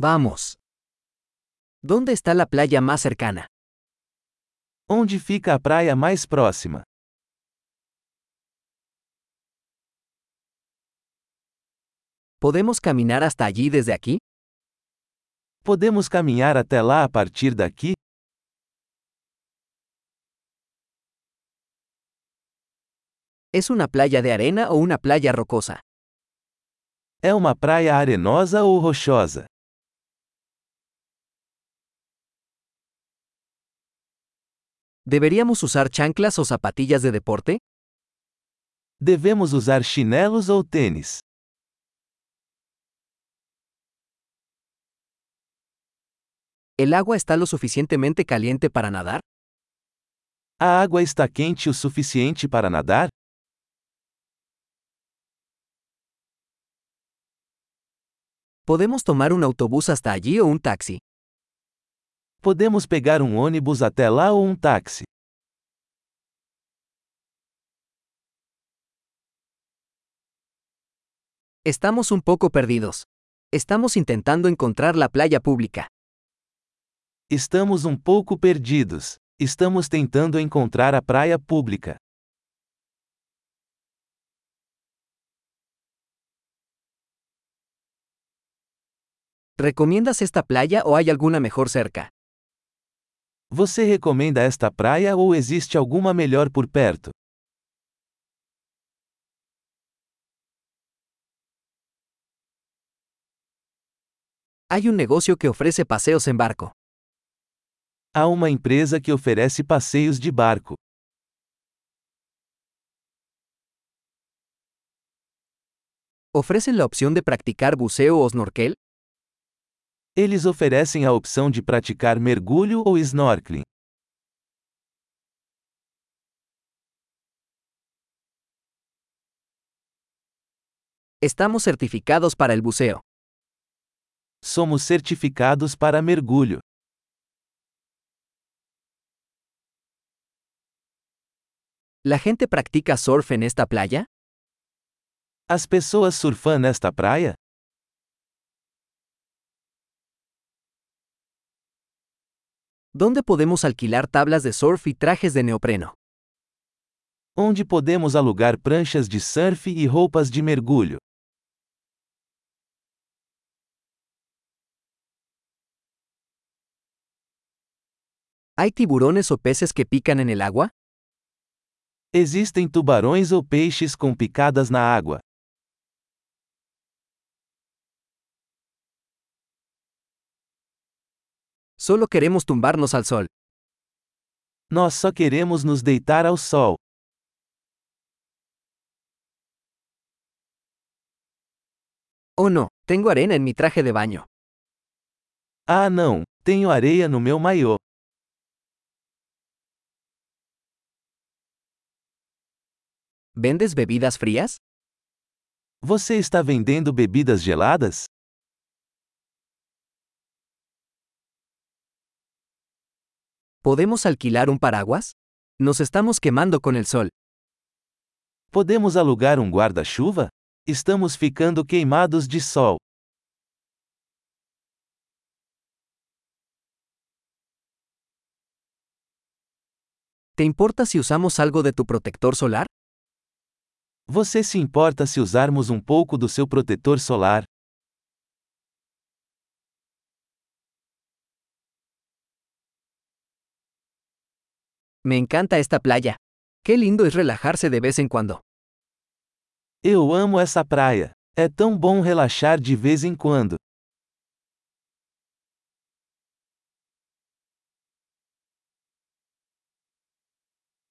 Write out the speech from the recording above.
Vamos. ¿Dónde está la playa más cercana? Onde fica a praia mais próxima? ¿Podemos caminar hasta allí desde aquí? Podemos caminhar até lá a partir daqui? ¿Es una playa de arena o una playa rocosa? É uma praia arenosa ou rochosa? ¿Deberíamos usar chanclas o zapatillas de deporte? Devemos usar chinelos ou tênis? ¿El agua está lo suficientemente caliente para nadar? A água está quente o suficiente para nadar? ¿Podemos tomar un autobús hasta allí o un taxi? Podemos pegar um ônibus até lá ou um táxi? Estamos un poco perdidos. Estamos intentando encontrar la playa pública. Estamos um pouco perdidos. Estamos tentando encontrar a praia pública. ¿Recomiendas esta playa o hay alguna mejor cerca? Você recomenda esta praia ou existe alguma melhor por perto? Hay un negocio que ofrece paseos en barco. Há uma empresa que oferece passeios de barco. ¿Ofrecen la opción de practicar buceo o snorkel? Eles oferecem a opção de praticar mergulho ou snorkeling. Estamos certificados para el buceo. Somos certificados para mergulho. ¿La gente practica surf en esta playa? As pessoas surfam nesta praia? ¿Dónde podemos alquilar tablas de surf y trajes de neopreno? Onde podemos alugar pranchas de surf e roupas de mergulho? ¿Hay tiburones o peces que pican en el agua? Existem tubarões ou peixes com picadas na água. Solo queremos tumbarnos al sol. Nós só queremos nos deitar ao sol. Oh no, tengo arena en mi traje de baño. Ah não, tenho areia no meu maiô. ¿Vendes bebidas frías? Você está vendendo bebidas geladas? ¿Podemos alquilar un paraguas? Nos estamos quemando con el sol. Podemos alugar um guarda-chuva? Estamos ficando queimados de sol. ¿Te importa si usamos algo de tu protector solar? Você se importa se usarmos um pouco do seu protetor solar? Me encanta esta playa. Qué lindo es relajarse de vez en cuando. Eu amo essa praia. É tão bom relaxar de vez em quando.